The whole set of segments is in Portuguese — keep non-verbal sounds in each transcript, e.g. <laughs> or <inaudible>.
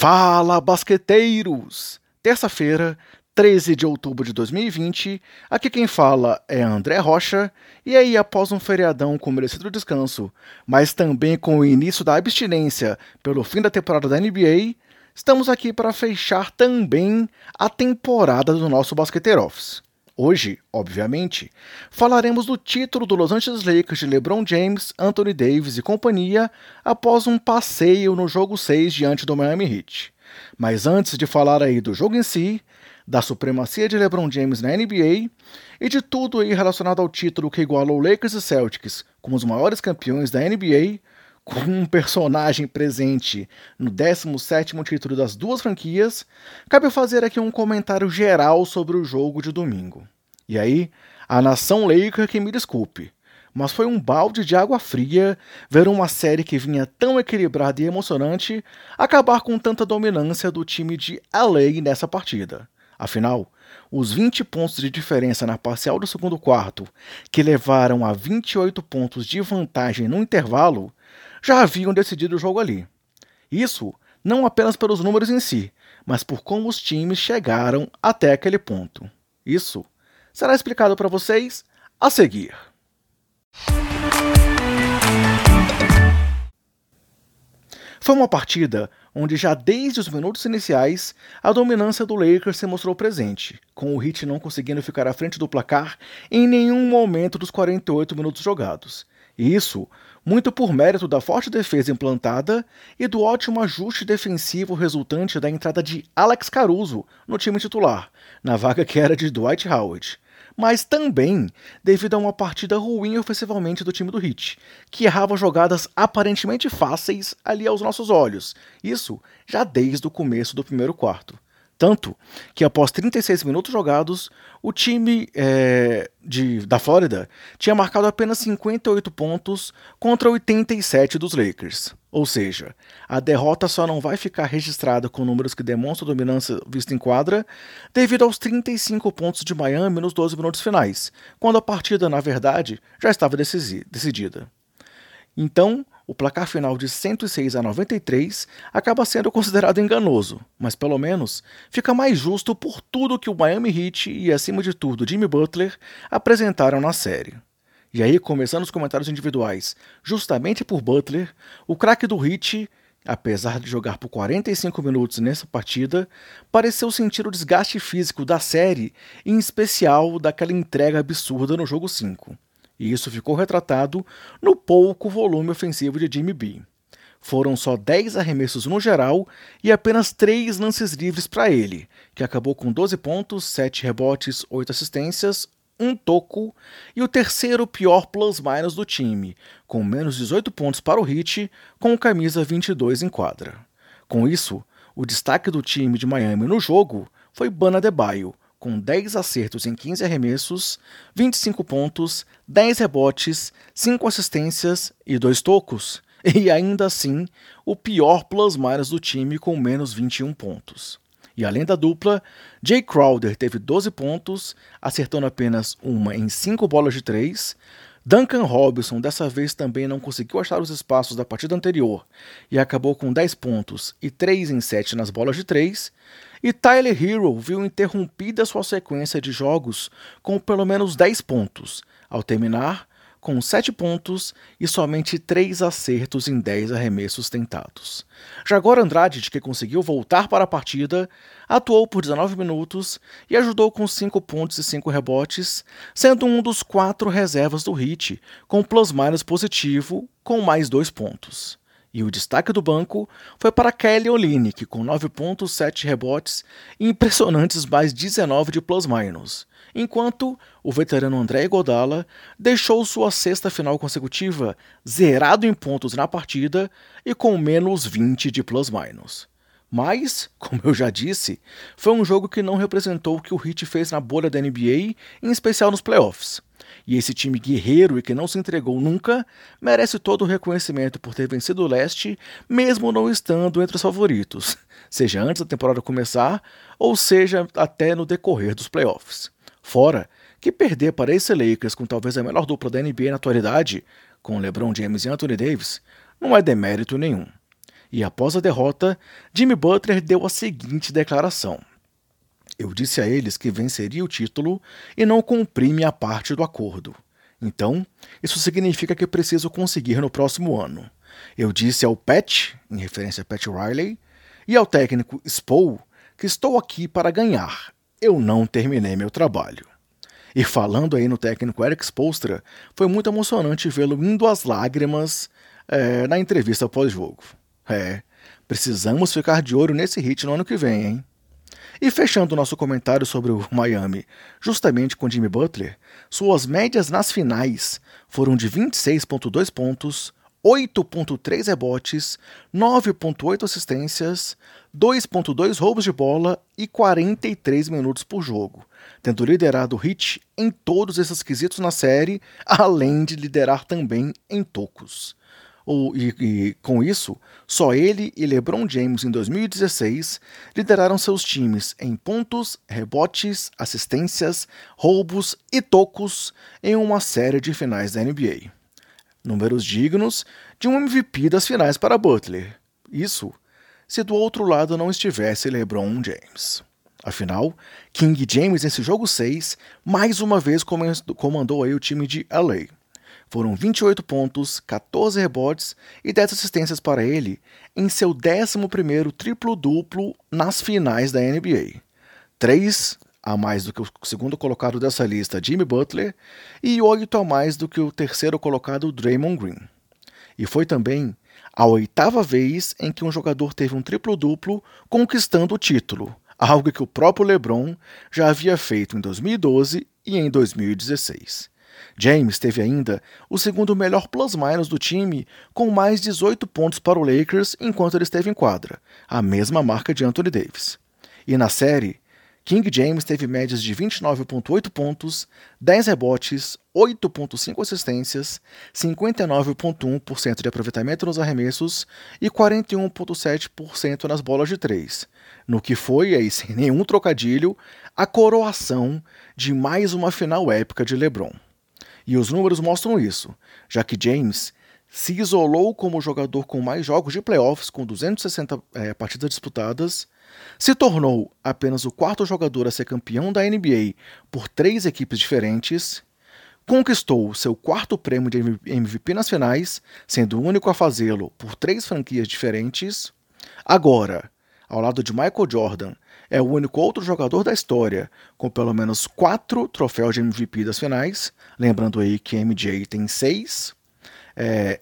Fala, basqueteiros! Terça-feira, 13 de outubro de 2020, aqui quem fala é André Rocha, e aí, após um feriadão com merecido descanso, mas também com o início da abstinência pelo fim da temporada da NBA, estamos aqui para fechar também a temporada do nosso Basqueteiro Office. Hoje, obviamente, falaremos do título do Los Angeles Lakers de LeBron James, Anthony Davis e companhia após um passeio no jogo 6 diante do Miami Heat. Mas antes de falar aí do jogo em si, da supremacia de LeBron James na NBA e de tudo aí relacionado ao título que igualou Lakers e Celtics como os maiores campeões da NBA, com um personagem presente no 17º título das duas franquias, cabe fazer aqui um comentário geral sobre o jogo de domingo. E aí, a nação Laker que me desculpe, mas foi um balde de água fria ver uma série que vinha tão equilibrada e emocionante acabar com tanta dominância do time de LA nessa partida. Afinal, os 20 pontos de diferença na parcial do segundo quarto, que levaram a 28 pontos de vantagem no intervalo, já haviam decidido o jogo ali. Isso não apenas pelos números em si, mas por como os times chegaram até aquele ponto. Isso será explicado para vocês a seguir. Foi uma partida onde já desde os minutos iniciais a dominância do Lakers se mostrou presente, com o Heat não conseguindo ficar à frente do placar em nenhum momento dos 48 minutos jogados. E isso muito por mérito da forte defesa implantada e do ótimo ajuste defensivo resultante da entrada de Alex Caruso no time titular, na vaga que era de Dwight Howard. Mas também devido a uma partida ruim ofensivamente do time do Heat, que errava jogadas aparentemente fáceis ali aos nossos olhos, isso já desde o começo do primeiro quarto. Tanto que após 36 minutos jogados, o time é, de, da Flórida tinha marcado apenas 58 pontos contra 87 dos Lakers. Ou seja, a derrota só não vai ficar registrada com números que demonstram dominância vista em quadra, devido aos 35 pontos de Miami nos 12 minutos finais, quando a partida, na verdade, já estava decidida. Então, o placar final de 106 a 93 acaba sendo considerado enganoso, mas pelo menos fica mais justo por tudo que o Miami Heat e, acima de tudo, Jimmy Butler apresentaram na série. E aí, começando os comentários individuais, justamente por Butler, o craque do Heat, apesar de jogar por 45 minutos nessa partida, pareceu sentir o desgaste físico da série, em especial daquela entrega absurda no jogo 5 e isso ficou retratado no pouco volume ofensivo de Jimmy B. Foram só 10 arremessos no geral e apenas 3 lances livres para ele, que acabou com 12 pontos, 7 rebotes, 8 assistências, um toco e o terceiro pior plus-minus do time, com menos 18 pontos para o Heat, com camisa 22 em quadra. Com isso, o destaque do time de Miami no jogo foi Bana Debaio, com 10 acertos em 15 arremessos, 25 pontos, 10 rebotes, 5 assistências e 2 tocos, <laughs> e ainda assim o pior plus-minus do time com menos 21 pontos. E além da dupla, Jay Crowder teve 12 pontos, acertando apenas uma em 5 bolas de 3. Duncan Robinson dessa vez também não conseguiu achar os espaços da partida anterior e acabou com 10 pontos e 3 em 7 nas bolas de 3. E Tyler Hero viu interrompida sua sequência de jogos com pelo menos 10 pontos, ao terminar com 7 pontos e somente 3 acertos em 10 arremessos tentados. Jagor Andrade, que conseguiu voltar para a partida, atuou por 19 minutos e ajudou com 5 pontos e 5 rebotes, sendo um dos quatro reservas do Heat, com plus-minus positivo, com mais 2 pontos. E o destaque do banco foi para Kelly Olynyk, com 9 pontos, 7 rebotes e impressionantes mais 19 de plus-minus, enquanto o veterano André Godala deixou sua sexta final consecutiva zerado em pontos na partida e com menos 20 de plus-minus. Mas, como eu já disse, foi um jogo que não representou o que o Heat fez na bolha da NBA, em especial nos playoffs. E esse time guerreiro e que não se entregou nunca merece todo o reconhecimento por ter vencido o leste, mesmo não estando entre os favoritos, seja antes da temporada começar ou seja até no decorrer dos playoffs. Fora que perder para esse Lakers com talvez a melhor dupla da NBA na atualidade, com LeBron James e Anthony Davis, não é demérito nenhum. E após a derrota, Jimmy Butler deu a seguinte declaração: Eu disse a eles que venceria o título e não cumpri minha parte do acordo. Então, isso significa que preciso conseguir no próximo ano. Eu disse ao Pat, em referência a Pat Riley, e ao técnico Spo que estou aqui para ganhar. Eu não terminei meu trabalho. E falando aí no técnico Eric Spolstra, foi muito emocionante vê-lo indo às lágrimas é, na entrevista pós-jogo. É, precisamos ficar de olho nesse hit no ano que vem, hein? E fechando nosso comentário sobre o Miami, justamente com Jimmy Butler, suas médias nas finais foram de 26,2 pontos, 8,3 rebotes, 9,8 assistências, 2,2 roubos de bola e 43 minutos por jogo, tendo liderado o Heat em todos esses quesitos na série, além de liderar também em tocos. O, e, e, com isso, só ele e LeBron James em 2016 lideraram seus times em pontos, rebotes, assistências, roubos e tocos em uma série de finais da NBA. Números dignos de um MVP das finais para Butler. Isso se do outro lado não estivesse LeBron James. Afinal, King James nesse jogo 6 mais uma vez comandou aí o time de LA foram 28 pontos, 14 rebotes e 10 assistências para ele em seu 11º triplo-duplo nas finais da NBA. 3 a mais do que o segundo colocado dessa lista, Jimmy Butler, e 8 a mais do que o terceiro colocado, Draymond Green. E foi também a oitava vez em que um jogador teve um triplo-duplo conquistando o título, algo que o próprio LeBron já havia feito em 2012 e em 2016. James teve ainda o segundo melhor plus-minus do time, com mais 18 pontos para o Lakers enquanto ele esteve em quadra, a mesma marca de Anthony Davis. E na série, King James teve médias de 29,8 pontos, 10 rebotes, 8,5 assistências, 59,1% de aproveitamento nos arremessos e 41,7% nas bolas de três, no que foi, aí sem <laughs> nenhum trocadilho, a coroação de mais uma final épica de LeBron. E os números mostram isso, já que James se isolou como o jogador com mais jogos de playoffs, com 260 é, partidas disputadas, se tornou apenas o quarto jogador a ser campeão da NBA por três equipes diferentes, conquistou seu quarto prêmio de MVP nas finais, sendo o único a fazê-lo por três franquias diferentes. Agora, ao lado de Michael Jordan, é o único outro jogador da história com pelo menos quatro troféus de MVP das finais. Lembrando aí que MJ tem seis. É,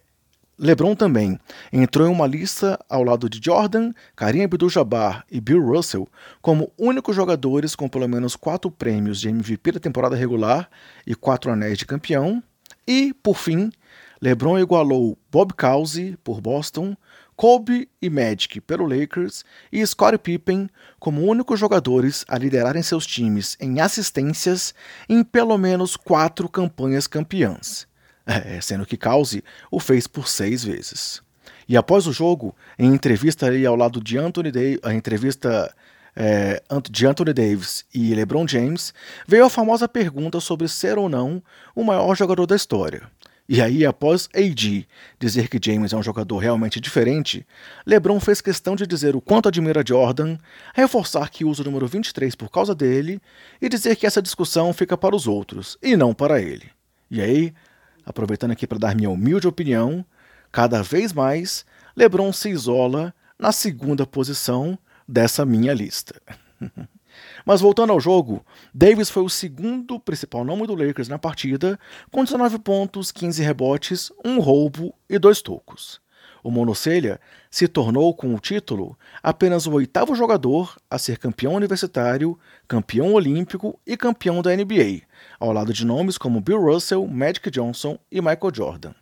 LeBron também entrou em uma lista ao lado de Jordan, Kareem Abdul-Jabbar e Bill Russell como únicos jogadores com pelo menos quatro prêmios de MVP da temporada regular e quatro anéis de campeão. E, por fim, LeBron igualou Bob Cousy por Boston, Kobe e Magic pelo Lakers e Scottie Pippen como únicos jogadores a liderarem seus times em assistências em pelo menos quatro campanhas campeãs, é, sendo que Cause o fez por seis vezes. E após o jogo, em entrevista ali ao lado de Anthony a entrevista é, de Anthony Davis e LeBron James, veio a famosa pergunta sobre ser ou não o maior jogador da história. E aí, após AD dizer que James é um jogador realmente diferente, LeBron fez questão de dizer o quanto admira Jordan, reforçar que usa o número 23 por causa dele e dizer que essa discussão fica para os outros e não para ele. E aí, aproveitando aqui para dar minha humilde opinião, cada vez mais LeBron se isola na segunda posição dessa minha lista. <laughs> Mas voltando ao jogo, Davis foi o segundo principal nome do Lakers na partida, com 19 pontos, 15 rebotes, um roubo e dois tocos. O Monocelha se tornou, com o título, apenas o oitavo jogador a ser campeão universitário, campeão olímpico e campeão da NBA, ao lado de nomes como Bill Russell, Magic Johnson e Michael Jordan.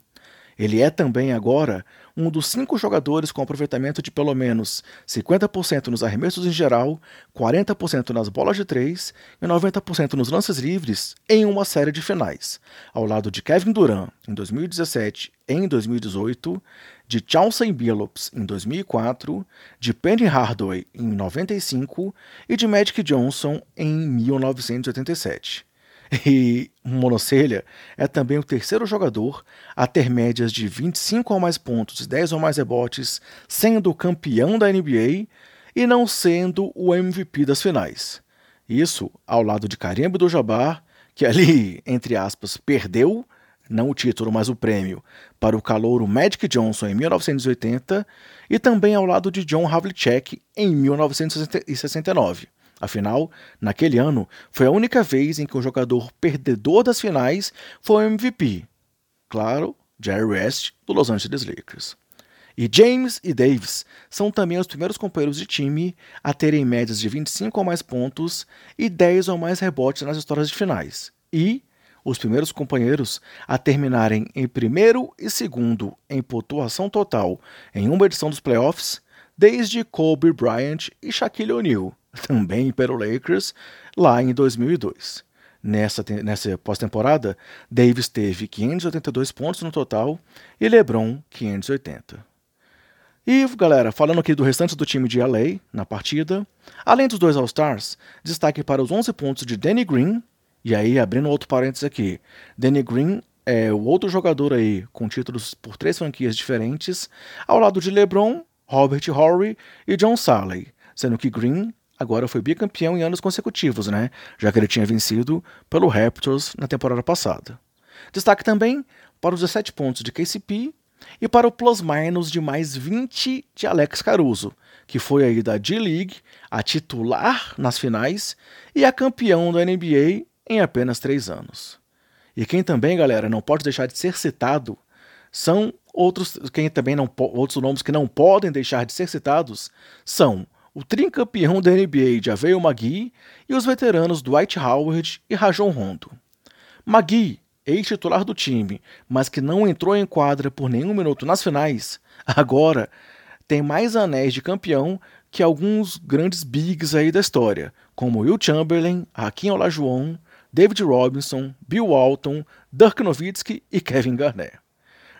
Ele é também agora um dos cinco jogadores com aproveitamento de pelo menos 50% nos arremessos em geral, 40% nas bolas de três e 90% nos lances livres em uma série de finais, ao lado de Kevin Durant em 2017 e em 2018, de Chauncey Billups em 2004, de Penny Hardaway em 95 e de Magic Johnson em 1987. <laughs> E Monocelha é também o terceiro jogador a ter médias de 25 ou mais pontos e 10 ou mais rebotes, sendo campeão da NBA e não sendo o MVP das finais. Isso ao lado de Kareem Abdul-Jabbar, que ali, entre aspas, perdeu, não o título, mas o prêmio, para o calouro Magic Johnson em 1980 e também ao lado de John Havlicek em 1969. Afinal, naquele ano, foi a única vez em que um jogador perdedor das finais foi o MVP. Claro, Jerry West, do Los Angeles Lakers. E James e Davis são também os primeiros companheiros de time a terem médias de 25 ou mais pontos e 10 ou mais rebotes nas histórias de finais. E os primeiros companheiros a terminarem em primeiro e segundo em pontuação total em uma edição dos playoffs desde Kobe Bryant e Shaquille O'Neal, <laughs> também pelo Lakers, lá em 2002. Nessa, nessa pós-temporada, Davis teve 582 pontos no total e LeBron 580. E, galera, falando aqui do restante do time de LA na partida, além dos dois All-Stars, destaque para os 11 pontos de Danny Green, e aí abrindo outro parênteses aqui, Danny Green é o outro jogador aí com títulos por três franquias diferentes, ao lado de LeBron, Robert Horry e John Salley, sendo que Green agora foi bicampeão em anos consecutivos, né? Já que ele tinha vencido pelo Raptors na temporada passada. Destaque também para os 17 pontos de KCP e para o plus-minus de mais 20 de Alex Caruso, que foi aí da D-League a titular nas finais e a campeão da NBA em apenas três anos. E quem também, galera, não pode deixar de ser citado são outros, quem também não outros nomes que não podem deixar de ser citados são o tricampeão da NBA Aveio Magui e os veteranos Dwight Howard e Rajon Rondo. Magui ex-titular do time, mas que não entrou em quadra por nenhum minuto nas finais, agora tem mais anéis de campeão que alguns grandes bigs aí da história, como Will Chamberlain, Hakim Olajuwon, David Robinson, Bill Walton, Dirk Nowitzki e Kevin Garnett.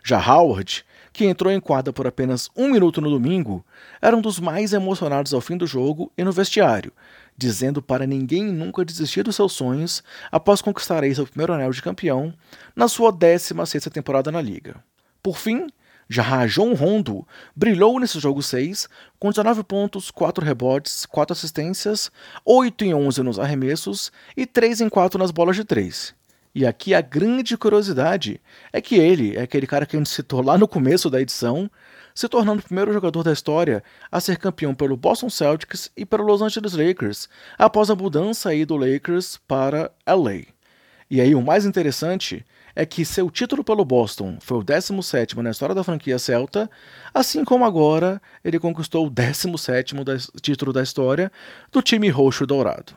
Já Howard, que entrou em quadra por apenas um minuto no domingo, era um dos mais emocionados ao fim do jogo e no vestiário, dizendo para ninguém nunca desistir dos seus sonhos após conquistar aí seu primeiro anel de campeão na sua 16ª temporada na liga. Por fim, John Rondo brilhou nesse jogo 6, com 19 pontos, 4 rebotes, 4 assistências, 8 em 11 nos arremessos e 3 em 4 nas bolas de 3. E aqui a grande curiosidade é que ele é aquele cara que a gente citou lá no começo da edição, se tornando o primeiro jogador da história a ser campeão pelo Boston Celtics e pelo Los Angeles Lakers, após a mudança aí do Lakers para LA. E aí o mais interessante é que seu título pelo Boston foi o 17º na história da franquia celta, assim como agora ele conquistou o 17º título da história do time roxo dourado.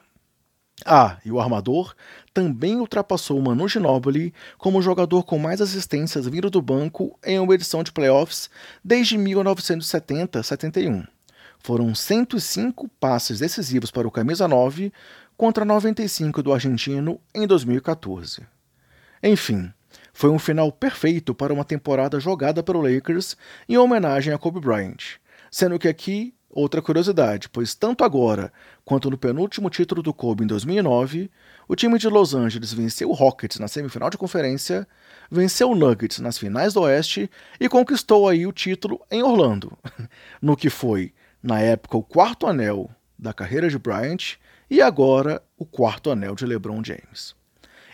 Ah, e o armador também ultrapassou Manu Ginobili como jogador com mais assistências vindo do banco em uma edição de playoffs desde 1970-71. Foram 105 passes decisivos para o camisa 9 contra 95 do argentino em 2014. Enfim, foi um final perfeito para uma temporada jogada pelo Lakers em homenagem a Kobe Bryant, sendo que aqui Outra curiosidade, pois tanto agora quanto no penúltimo título do Kobe em 2009, o time de Los Angeles venceu o Rockets na semifinal de conferência, venceu o Nuggets nas finais do Oeste e conquistou aí o título em Orlando, <laughs> no que foi, na época, o quarto anel da carreira de Bryant e agora o quarto anel de LeBron James.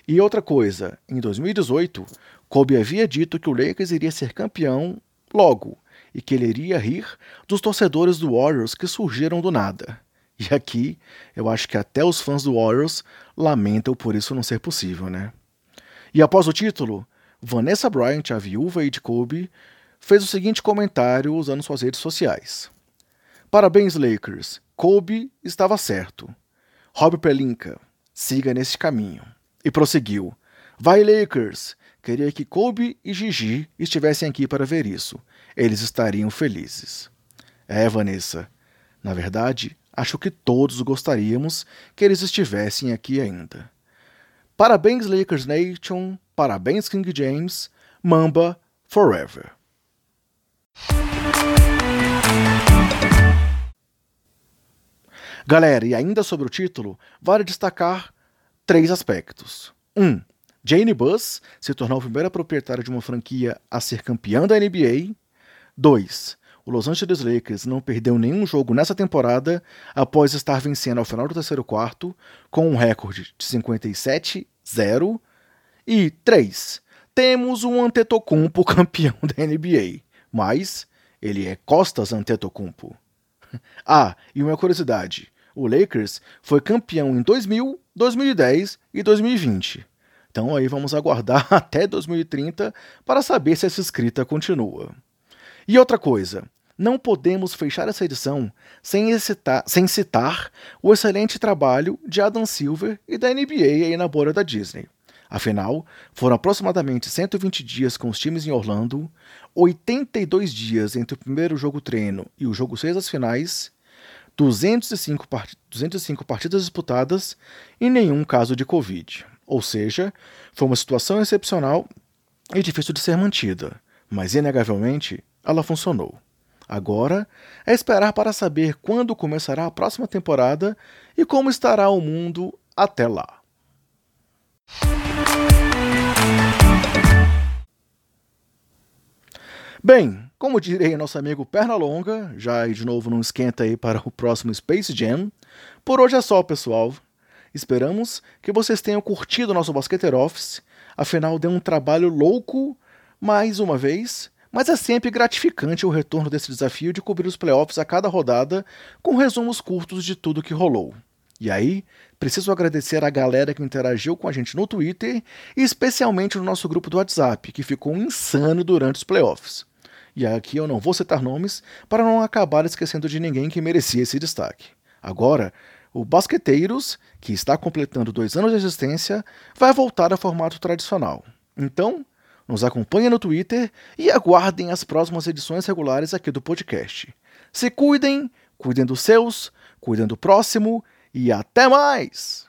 E outra coisa, em 2018, Kobe havia dito que o Lakers iria ser campeão logo, e que ele iria rir dos torcedores do Warriors que surgiram do nada. E aqui, eu acho que até os fãs do Warriors lamentam por isso não ser possível, né? E após o título, Vanessa Bryant, a viúva de Kobe, fez o seguinte comentário usando suas redes sociais. Parabéns, Lakers. Kobe estava certo. Rob Pelinka, siga nesse caminho. E prosseguiu. Vai, Lakers! Queria que Kobe e Gigi estivessem aqui para ver isso eles estariam felizes. É, Vanessa. Na verdade, acho que todos gostaríamos que eles estivessem aqui ainda. Parabéns, Lakers Nation. Parabéns, King James. Mamba Forever. Galera, e ainda sobre o título, vale destacar três aspectos. 1. Jane Buss se tornou a primeira proprietária de uma franquia a ser campeã da NBA. 2. O Los Angeles Lakers não perdeu nenhum jogo nessa temporada após estar vencendo ao final do terceiro quarto com um recorde de 57-0. E 3. Temos um Antetokounmpo <laughs> campeão da NBA, mas ele é Costas Antetokounmpo. <laughs> ah, e uma curiosidade: o Lakers foi campeão em 2000, 2010 e 2020. Então aí vamos aguardar <laughs> até 2030 para saber se essa escrita continua. E outra coisa, não podemos fechar essa edição sem citar, sem citar o excelente trabalho de Adam Silver e da NBA aí na bola da Disney. Afinal, foram aproximadamente 120 dias com os times em Orlando, 82 dias entre o primeiro jogo treino e o jogo 6 das finais, 205, part 205 partidas disputadas e nenhum caso de Covid. Ou seja, foi uma situação excepcional e difícil de ser mantida, mas inegavelmente ela funcionou. Agora é esperar para saber quando começará a próxima temporada e como estará o mundo até lá. Bem, como direi nosso amigo Pernalonga, já de novo não esquenta aí para o próximo Space Jam. Por hoje é só, pessoal. Esperamos que vocês tenham curtido nosso Basqueter Office. Afinal, deu um trabalho louco mais uma vez, mas é sempre gratificante o retorno desse desafio de cobrir os playoffs a cada rodada com resumos curtos de tudo que rolou. E aí, preciso agradecer a galera que interagiu com a gente no Twitter e especialmente no nosso grupo do WhatsApp, que ficou insano durante os playoffs. E aqui eu não vou citar nomes para não acabar esquecendo de ninguém que merecia esse destaque. Agora, o Basqueteiros, que está completando dois anos de existência, vai voltar ao formato tradicional. Então, nos acompanhem no Twitter e aguardem as próximas edições regulares aqui do podcast. Se cuidem, cuidem dos seus, cuidem do próximo e até mais!